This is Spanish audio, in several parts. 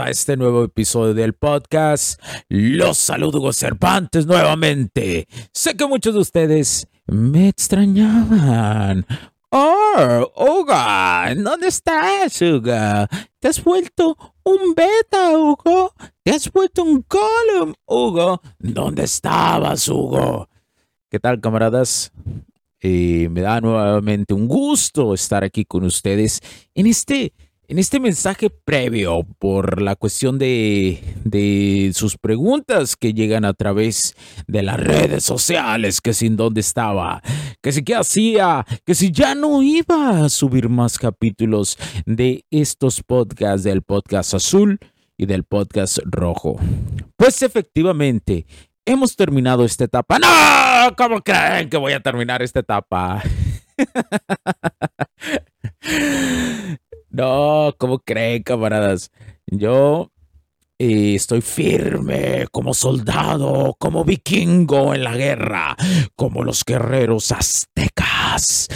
A este nuevo episodio del podcast. Los saludo Cervantes nuevamente. Sé que muchos de ustedes me extrañaban. Oh, Hugo, ¿dónde estás, Hugo? ¿Te has vuelto un beta, Hugo? ¿Te has vuelto un column, Hugo? ¿Dónde estabas, Hugo? ¿Qué tal, camaradas? Eh, me da nuevamente un gusto estar aquí con ustedes en este en este mensaje previo, por la cuestión de, sus preguntas que llegan a través de las redes sociales, que sin dónde estaba, que si qué hacía, que si ya no iba a subir más capítulos de estos podcasts, del podcast azul y del podcast rojo. Pues efectivamente, hemos terminado esta etapa. ¡No! ¿Cómo creen que voy a terminar esta etapa? No, ¿cómo creen, camaradas? Yo eh, estoy firme como soldado, como vikingo en la guerra, como los guerreros aztecas,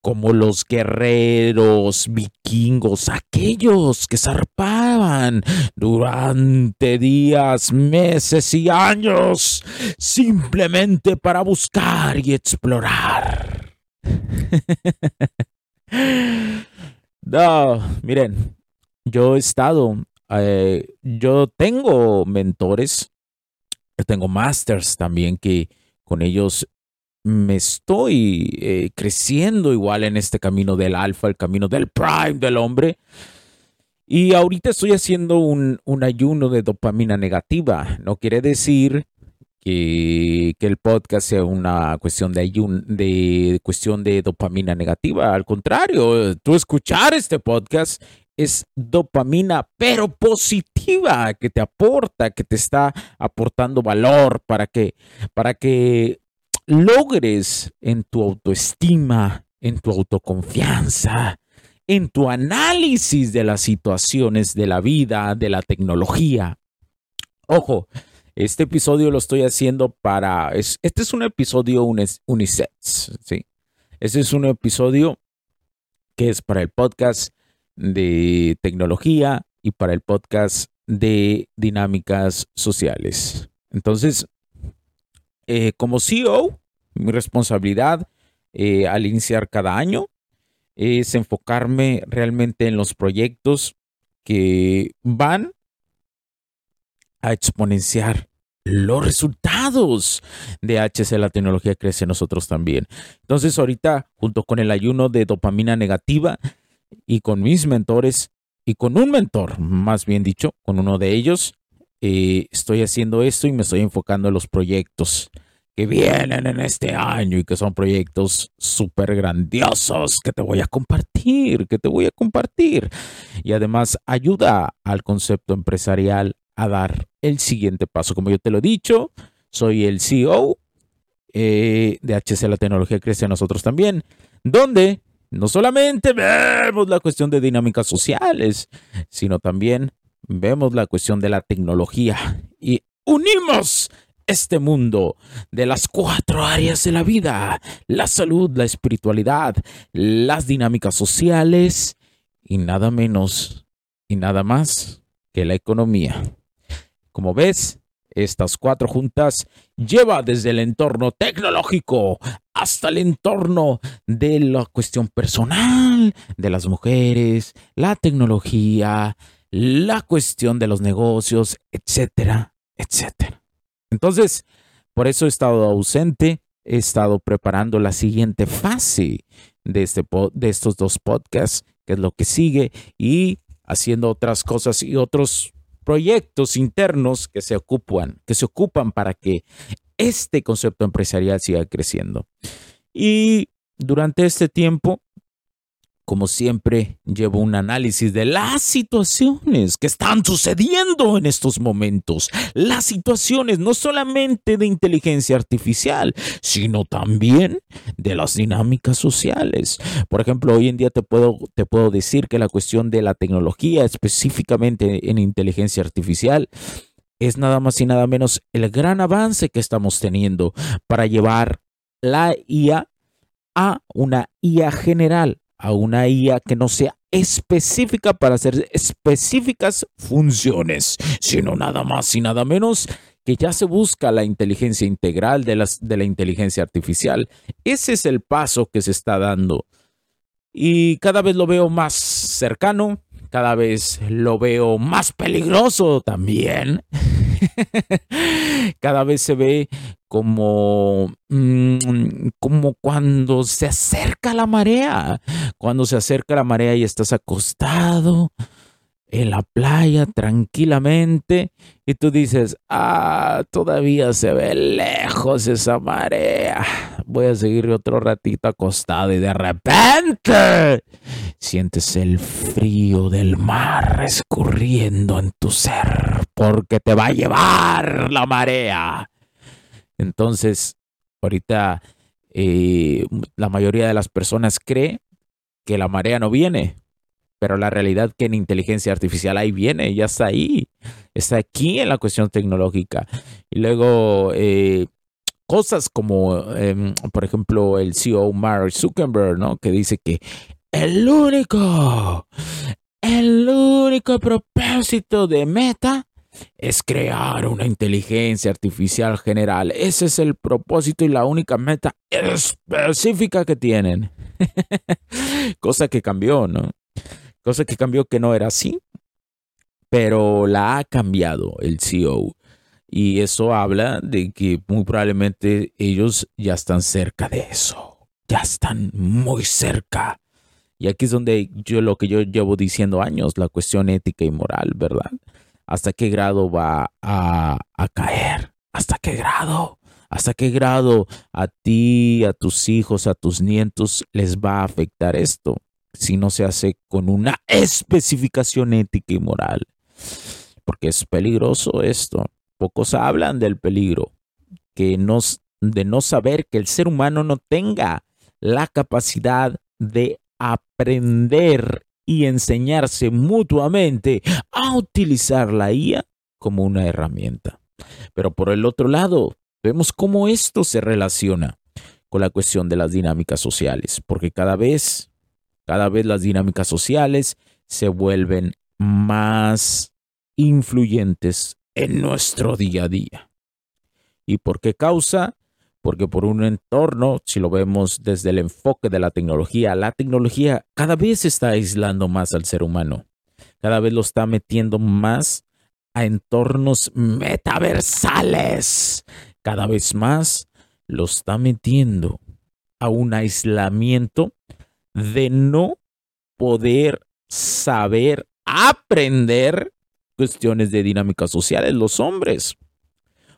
como los guerreros vikingos, aquellos que zarpaban durante días, meses y años, simplemente para buscar y explorar. No, miren, yo he estado, eh, yo tengo mentores, tengo masters también que con ellos me estoy eh, creciendo igual en este camino del alfa, el camino del prime del hombre. Y ahorita estoy haciendo un, un ayuno de dopamina negativa. No quiere decir que, el podcast sea una cuestión de, de cuestión de dopamina negativa. Al contrario, tú escuchar este podcast es dopamina, pero positiva, que te aporta, que te está aportando valor para que, para que logres en tu autoestima, en tu autoconfianza, en tu análisis de las situaciones de la vida, de la tecnología. Ojo, este episodio lo estoy haciendo para... este es un episodio unisex, ¿sí? Este es un episodio que es para el podcast de tecnología y para el podcast de dinámicas sociales. Entonces, eh, como CEO, mi responsabilidad eh, al iniciar cada año es enfocarme realmente en los proyectos que van a exponenciar los resultados de HC La Tecnología Crece nosotros también. Entonces ahorita, junto con el ayuno de dopamina negativa y con mis mentores y con un mentor, más bien dicho, con uno de ellos, eh, estoy haciendo esto y me estoy enfocando en los proyectos que vienen en este año y que son proyectos súper grandiosos que te voy a compartir, que te voy a compartir. Y además ayuda al concepto empresarial a dar el siguiente paso. Como yo te lo he dicho, soy el CEO eh, de HC La Tecnología Crece a nosotros también, donde no solamente vemos la cuestión de dinámicas sociales, sino también vemos la cuestión de la tecnología y unimos este mundo de las cuatro áreas de la vida, la salud, la espiritualidad, las dinámicas sociales y nada menos y nada más que la economía. Como ves, estas cuatro juntas lleva desde el entorno tecnológico hasta el entorno de la cuestión personal de las mujeres, la tecnología, la cuestión de los negocios, etcétera, etcétera. Entonces, por eso he estado ausente, he estado preparando la siguiente fase de, este, de estos dos podcasts, que es lo que sigue, y haciendo otras cosas y otros proyectos internos que se ocupan, que se ocupan para que este concepto empresarial siga creciendo. Y durante este tiempo como siempre, llevo un análisis de las situaciones que están sucediendo en estos momentos. Las situaciones no solamente de inteligencia artificial, sino también de las dinámicas sociales. Por ejemplo, hoy en día te puedo, te puedo decir que la cuestión de la tecnología, específicamente en inteligencia artificial, es nada más y nada menos el gran avance que estamos teniendo para llevar la IA a una IA general a una IA que no sea específica para hacer específicas funciones, sino nada más y nada menos que ya se busca la inteligencia integral de, de la inteligencia artificial. Ese es el paso que se está dando. Y cada vez lo veo más cercano, cada vez lo veo más peligroso también. cada vez se ve como, mm, como cuando se acerca la marea, cuando se acerca la marea y estás acostado en la playa tranquilamente y tú dices, ah, todavía se ve lejos esa marea, voy a seguir otro ratito acostado y de repente sientes el frío del mar escurriendo en tu ser porque te va a llevar la marea. Entonces, ahorita eh, la mayoría de las personas cree que la marea no viene, pero la realidad que en inteligencia artificial ahí viene, ya está ahí, está aquí en la cuestión tecnológica. Y luego eh, cosas como, em, por ejemplo, el CEO Mark Zuckerberg, ¿no? Que dice que el único, el único propósito de Meta es crear una inteligencia artificial general. Ese es el propósito y la única meta específica que tienen. Cosa que cambió, ¿no? Cosa que cambió que no era así, pero la ha cambiado el CEO. Y eso habla de que muy probablemente ellos ya están cerca de eso. Ya están muy cerca. Y aquí es donde yo lo que yo llevo diciendo años, la cuestión ética y moral, ¿verdad? hasta qué grado va a, caer, hasta qué grado, hasta qué grado a ti, a tus hijos, a tus nietos les va a afectar esto si no se hace con una especificación ética y moral. Porque es peligroso esto. Pocos hablan del peligro que nos, de no saber que el ser humano no tenga la capacidad de aprender y enseñarse mutuamente a utilizar la IA como una herramienta. Pero por el otro lado, vemos cómo esto se relaciona con la cuestión de las dinámicas sociales, porque cada vez, cada vez las dinámicas sociales se vuelven más influyentes en nuestro día a día. ¿Y por qué causa? porque por un entorno, si lo vemos desde el enfoque de la tecnología, la tecnología cada vez está aislando más al ser humano, cada vez lo está metiendo más a entornos metaversales, cada vez más lo está metiendo a un aislamiento de no poder saber aprender cuestiones de dinámicas sociales los hombres.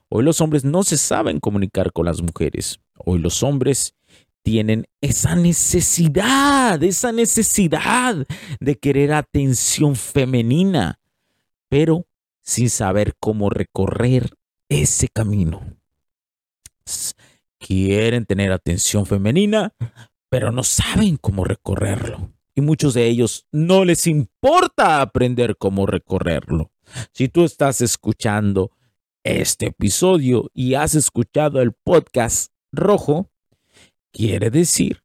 Hoy los hombres no se saben comunicar con las mujeres. Hoy los hombres tienen esa necesidad, esa necesidad de querer atención femenina, pero sin saber cómo recorrer ese camino. Quieren tener atención femenina, pero no saben cómo recorrerlo. Y muchos de ellos no les importa aprender cómo recorrerlo. Si tú estás escuchando este episodio y has escuchado el podcast rojo, quiere decir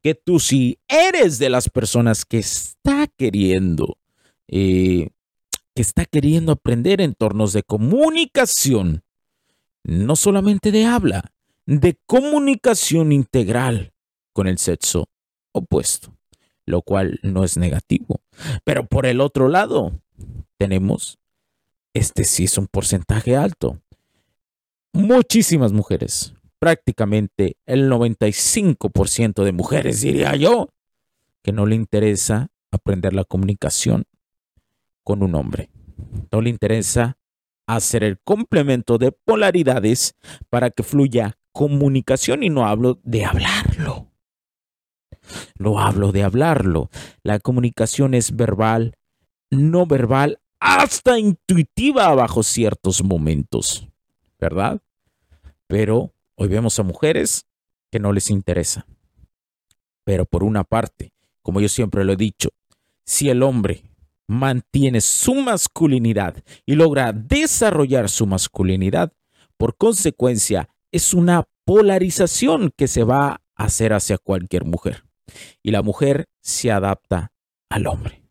que tú sí eres de las personas que está queriendo, eh, que está queriendo aprender entornos de comunicación, no solamente de habla, de comunicación integral con el sexo opuesto, lo cual no es negativo. Pero por el otro lado, tenemos, este sí es un porcentaje alto, muchísimas mujeres, prácticamente el 95% de mujeres, diría yo, que no le interesa aprender la comunicación con un hombre. No le interesa hacer el complemento de polaridades para que fluya comunicación y no hablo de hablarlo. Lo hablo de hablarlo. La comunicación es verbal, no verbal, hasta intuitiva bajo ciertos momentos, ¿verdad? Pero Hoy vemos a mujeres que no les interesa. Pero por una parte, como yo siempre lo he dicho, si el hombre mantiene su masculinidad y logra desarrollar su masculinidad, por consecuencia es una polarización que se va a hacer hacia cualquier mujer. Y la mujer se adapta al hombre.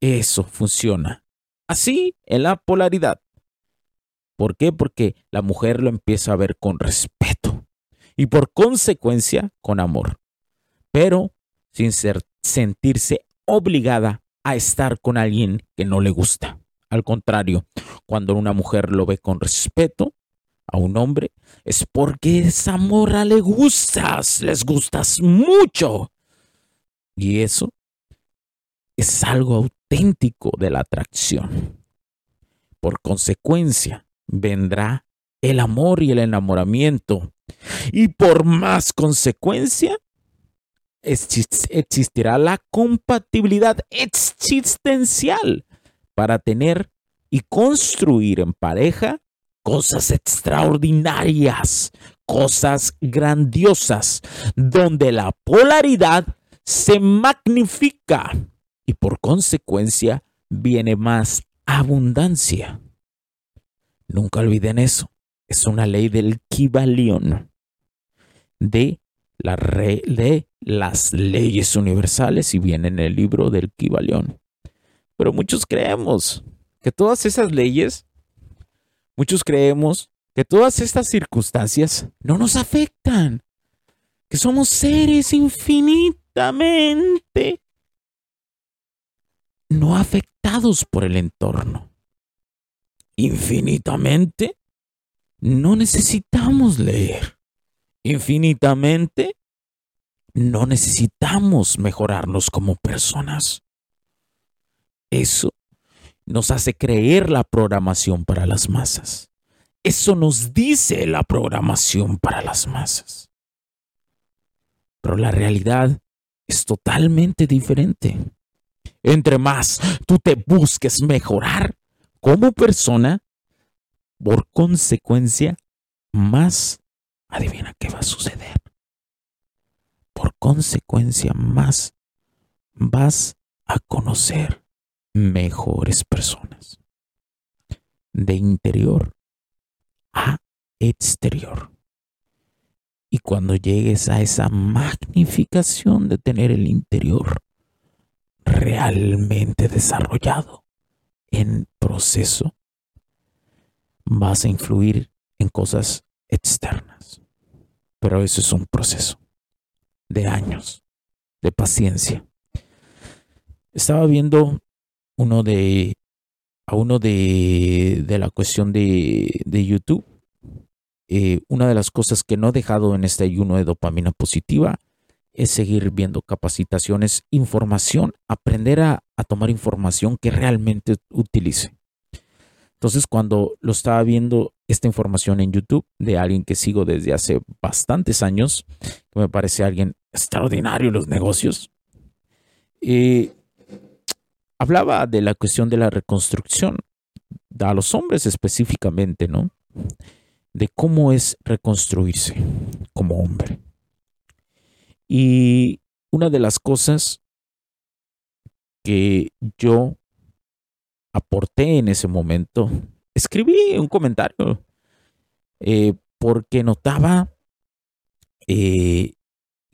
Eso funciona. Así en la polaridad. ¿Por qué? Porque la mujer lo empieza a ver con respeto y por consecuencia con amor, pero sin sentirse obligada a estar con alguien que no le gusta. Al contrario, cuando una mujer lo ve con respeto a un hombre, es porque esa morra le gustas, les gustas mucho. Y eso es algo auténtico de la atracción. Por consecuencia, vendrá el amor y el enamoramiento. Y por más consecuencia, existirá la compatibilidad existencial para tener y construir en pareja cosas extraordinarias, cosas grandiosas, donde la polaridad se magnifica y por consecuencia viene más abundancia. Nunca olviden eso. Es una ley del Kibalión, de, de las leyes universales y viene en el libro del Kibalión. Pero muchos creemos que todas esas leyes, muchos creemos que todas estas circunstancias no nos afectan, que somos seres infinitamente no afectados por el entorno infinitamente, no necesitamos leer. Infinitamente, no necesitamos mejorarnos como personas. Eso nos hace creer la programación para las masas. Eso nos dice la programación para las masas. Pero la realidad es totalmente diferente. Entre más tú te busques mejorar, como persona, por consecuencia, más, adivina qué va a suceder. Por consecuencia, más vas a conocer mejores personas. De interior a exterior. Y cuando llegues a esa magnificación de tener el interior realmente desarrollado, en proceso, vas a influir en cosas externas. Pero eso es un proceso de años, de paciencia. Estaba viendo uno de a uno de, de la cuestión de, de YouTube. Eh, una de las cosas que no he dejado en este ayuno de dopamina positiva es seguir viendo capacitaciones, información, aprender a, tomar información que realmente utilice. Entonces, cuando lo estaba viendo esta información en YouTube de alguien que sigo desde hace bastantes años, que me parece alguien extraordinario en los negocios, eh, hablaba de la cuestión de la reconstrucción, a los hombres específicamente, ¿no? De cómo es reconstruirse como hombre. Y una de las cosas que yo aporté en ese momento. Escribí un comentario eh, porque notaba eh,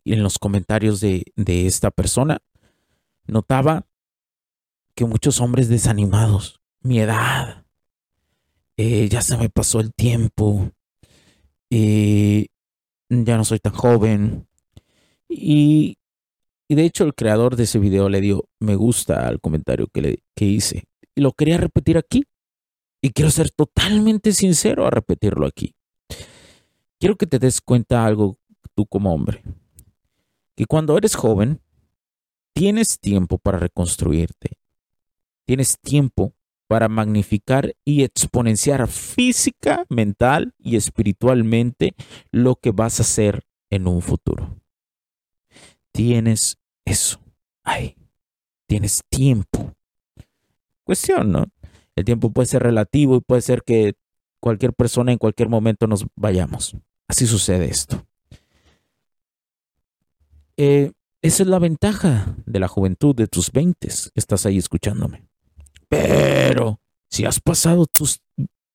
en los comentarios de, esta persona, notaba que muchos hombres desanimados, mi edad, eh, ya se me pasó el tiempo, ya no soy tan joven. Y, de hecho el creador de ese video le dio me gusta al comentario que, le, que hice. Y lo quería repetir aquí. Y quiero ser totalmente sincero a repetirlo aquí. Quiero que te des cuenta algo tú como hombre. Que cuando eres joven, tienes tiempo para reconstruirte. Tienes tiempo para magnificar y exponenciar física, mental y espiritualmente lo que vas a hacer en un futuro. Tienes eso. Ahí. Tienes tiempo. Cuestión, ¿no? El tiempo puede ser relativo y puede ser que cualquier persona en cualquier momento nos vayamos. Así sucede esto. Eh, esa es la ventaja de la juventud de tus 20. Estás ahí escuchándome. Pero si has pasado tus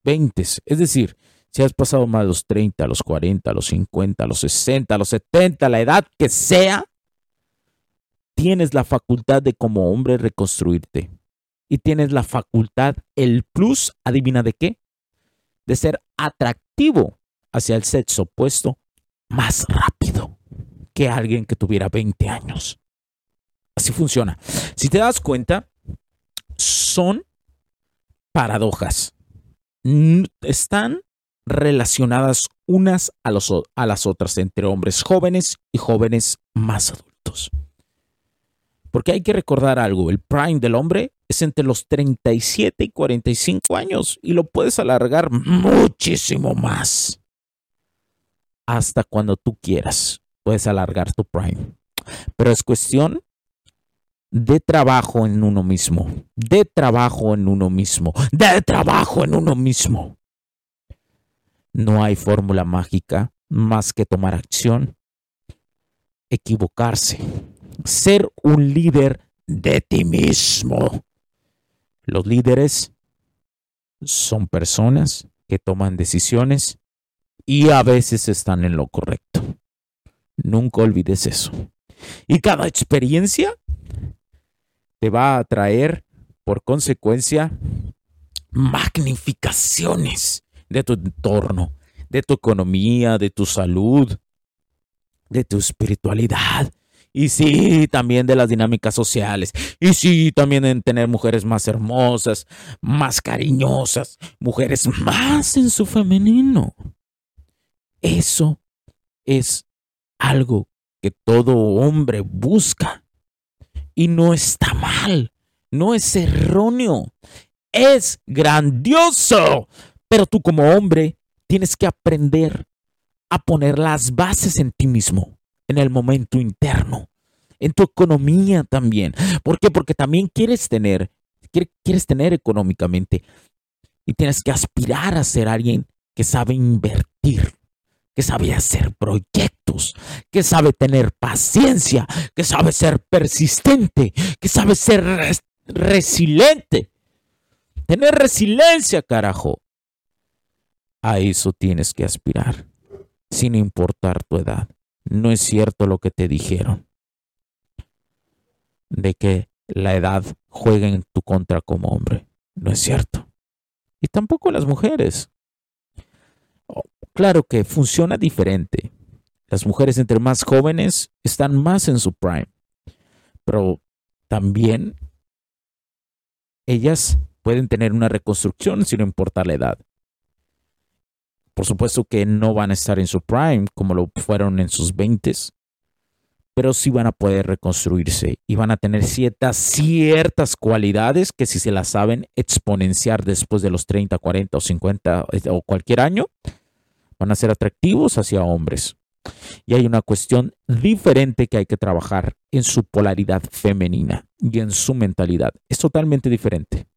20, es decir, si has pasado más los 30, los 40, los 50, los 60, los 70, la edad que sea, tienes la facultad de como hombre reconstruirte. Y tienes la facultad, el plus, adivina de qué, de ser atractivo hacia el sexo opuesto más rápido que alguien que tuviera 20 años. Así funciona. Si te das cuenta, son paradojas. Están relacionadas unas a, a las otras entre hombres jóvenes y jóvenes más adultos. Porque hay que recordar algo, el prime del hombre es entre los 37 y 45 años y lo puedes alargar muchísimo más. Hasta cuando tú quieras, puedes alargar tu prime. Pero es cuestión de trabajo en uno mismo, de trabajo en uno mismo, de trabajo en uno mismo. No hay fórmula mágica más que tomar acción, equivocarse, ser un líder de ti mismo. Los líderes son personas que toman decisiones y a veces están en lo correcto. Nunca olvides eso. Y cada experiencia te va a traer por consecuencia magnificaciones de tu entorno, de tu economía, de tu salud, de tu espiritualidad. Y sí, también de las dinámicas sociales. Y sí, también en tener mujeres más hermosas, más cariñosas, mujeres más en su femenino. Eso es algo que todo hombre busca. Y no está mal, no es erróneo, es grandioso. Pero tú como hombre tienes que aprender a poner las bases en ti mismo, en el momento interno, en tu economía también. ¿Por qué? Porque también quieres tener, quieres tener económicamente y tienes que aspirar a ser alguien que sabe invertir, que sabe hacer proyectos, que sabe tener paciencia, que sabe ser persistente, que sabe ser resiliente. Tener resiliencia, carajo. A eso tienes que aspirar, sin importar tu edad. No es cierto lo que te dijeron de que la edad juega en tu contra como hombre. No es cierto. Y tampoco las mujeres. Claro que funciona diferente. Las mujeres entre más jóvenes están más en su prime, pero también ellas pueden tener una reconstrucción sin importar la edad. Por supuesto que no van a estar en su prime como lo fueron en sus 20, pero sí van a poder reconstruirse y van a tener ciertas, ciertas cualidades que si se las saben exponenciar después de los 30, 40 o 50 eh, o cualquier año, van a ser atractivos hacia hombres. Y hay una cuestión diferente que hay que trabajar en su polaridad femenina y en su mentalidad. Es totalmente diferente.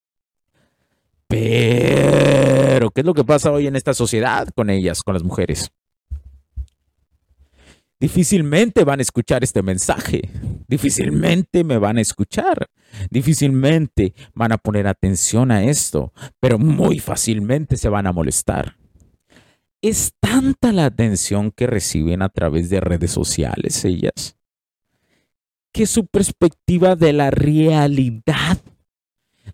Pero, ¿qué es lo que pasa hoy en esta sociedad con ellas, con las mujeres? difícilmente van a escuchar este mensaje, difícilmente me van a escuchar, difícilmente van a poner atención a esto, pero muy fácilmente se van a molestar. Es tanta la atención que reciben a través de redes sociales ellas, que su perspectiva de la realidad,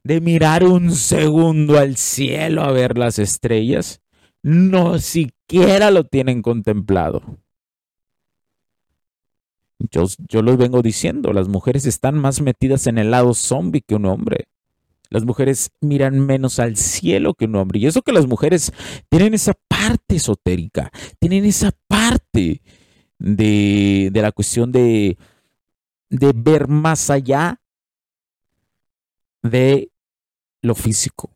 de mirar un segundo al cielo a ver las estrellas, no siquiera lo tienen contemplado. Yo, yo lo vengo diciendo, las mujeres están más metidas en el lado zombie que un hombre. Las mujeres miran menos al cielo que un hombre. Y eso que las mujeres tienen esa parte esotérica, tienen esa parte de, la cuestión de, de ver más allá de lo físico.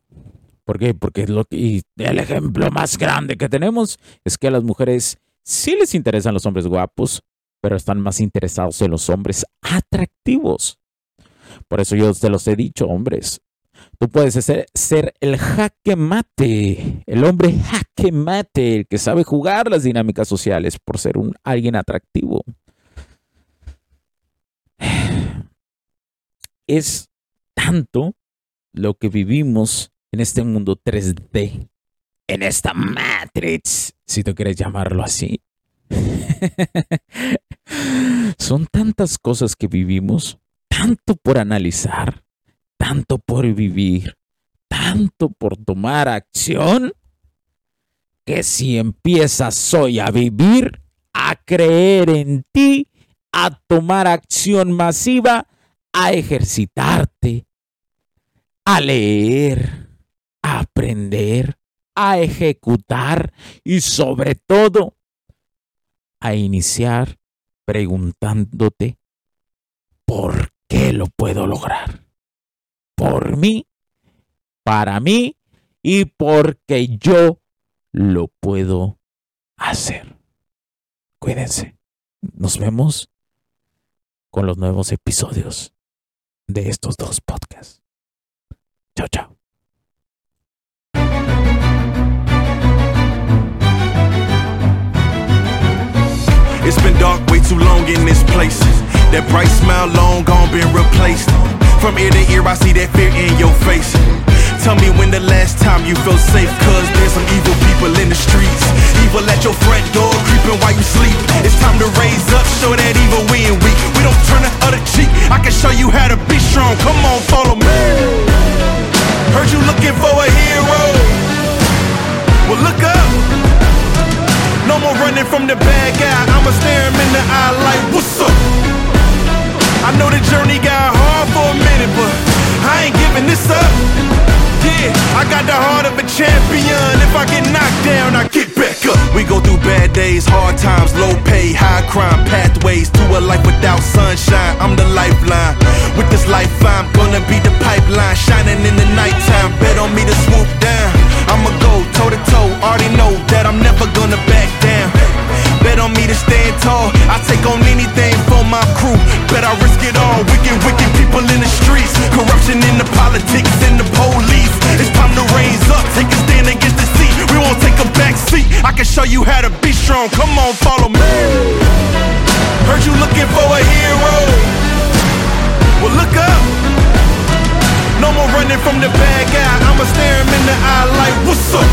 ¿Por qué? Porque lo y el ejemplo más grande que tenemos es que a las mujeres sí les interesan los hombres guapos, pero están más interesados en los hombres atractivos. Por eso yo te los he dicho, hombres, Tú puedes ser, ser, el jaque mate, el hombre jaque mate, el que sabe jugar las dinámicas sociales por ser un, alguien atractivo. Es tanto lo que vivimos en este mundo 3D, en esta Matrix, si tú quieres llamarlo así. Son tantas cosas que vivimos, tanto por analizar, tanto por vivir, tanto por tomar acción, que si empiezas hoy a vivir, a creer en ti, a tomar acción masiva, a ejercitarte, a leer, a aprender, a ejecutar y sobre todo a iniciar preguntándote, ¿por qué lo puedo lograr? Por mí, para mí y porque yo lo puedo hacer. Cuídense. Nos vemos con los nuevos episodios de estos dos podcasts. Chao, chao. It's been dark way too long in this place. That bright smile long gone been replaced. From ear to ear, I see that fear in your face. Tell me when the last time you felt safe, cause there's some evil people in the streets. Evil at your front door, creeping while you sleep. It's time to raise up, show that evil we ain't weak. We don't turn the other cheek. I can show you how to be strong. Come on, follow me. Heard you looking for a hero. Well, look up. No more running from the bad guy. I'ma stare him in the eye like, what's up? I know the journey got hard for a minute, but I ain't giving this up. Yeah, I got the heart of a champion. If I get knocked down, I get back up. We go through bad days, hard times, low pay, high crime, pathways to a life without sunshine. I'm the lifeline. With this life, I'm gonna be the pipeline, shining in the nighttime. Bet on me to politics and the police. It's time to raise up. Take a stand against the seat. We won't take a back seat. I can show you how to be strong. Come on, follow me. Heard you looking for a hero. Well, look up. No more running from the bad guy. I'ma stare him in the eye like, what's up?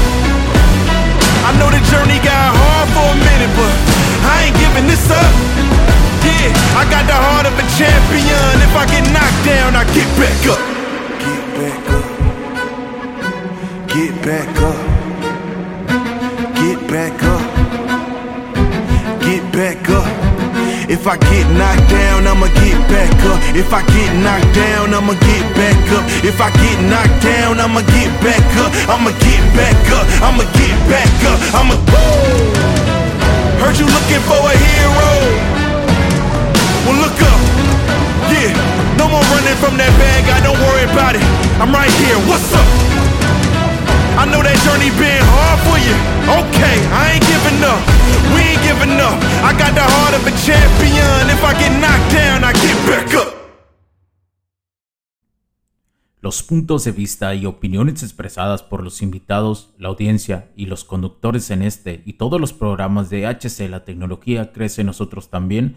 I know the journey got hard for a minute, but I ain't giving this up. Yeah, I got the heart of a champion. If I get knocked down, I get back up. Get back up. Get back up. Get back up. Get back up. If I get knocked down, I'ma get back up. If I get knocked down, I'ma get back up. If I get knocked down, I'ma get back up. I'ma get back up. I'ma get back up. I'ma. Heard you looking for a hero. Well, look up. Yeah, no more running from that bad guy. Don't worry about it. I'm right here. What's up? I know that journey been hard for you. Okay, I ain't giving up. We ain't giving up. I got the heart of a champion. If I get knocked down, I get back up. Los puntos de vista y opiniones expresadas por los invitados, la audiencia y los conductores en este y todos los programas de HC La Tecnología Crece Nosotros también